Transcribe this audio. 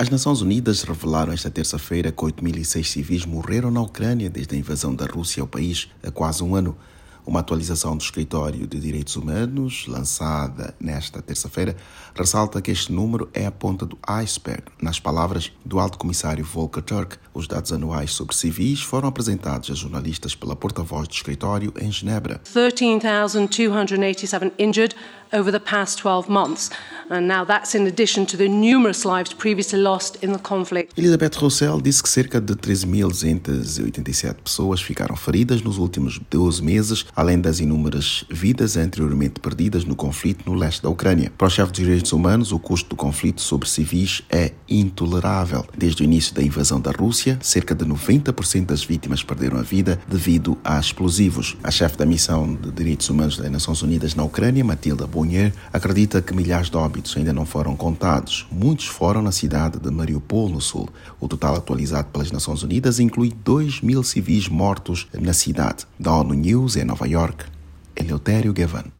As Nações Unidas revelaram esta terça-feira que 8.006 civis morreram na Ucrânia desde a invasão da Rússia ao país há quase um ano. Uma atualização do Escritório de Direitos Humanos, lançada nesta terça-feira, ressalta que este número é a ponta do iceberg. Nas palavras do Alto Comissário Volker Turk, os dados anuais sobre civis foram apresentados a jornalistas pela porta-voz do escritório em Genebra. 13,287 injured over the past 12 months. And now that's in addition to the numerous lives previously lost in the conflict. Elizabeth Roussel disse que cerca de 13.287 pessoas ficaram feridas nos últimos 12 meses, além das inúmeras vidas anteriormente perdidas no conflito no leste da Ucrânia. Para o chefe de direitos humanos, o custo do conflito sobre civis é intolerável. Desde o início da invasão da Rússia, cerca de 90% das vítimas perderam a vida devido a explosivos. A chefe da missão de direitos humanos das Nações Unidas na Ucrânia, Matilda Bunyer, acredita que milhares de óbitos ainda não foram contados. Muitos foram na cidade de Mariupol, no sul. O total atualizado pelas Nações Unidas inclui 2 mil civis mortos na cidade. Da ONU News, em Nova York, Eleutério Gavan.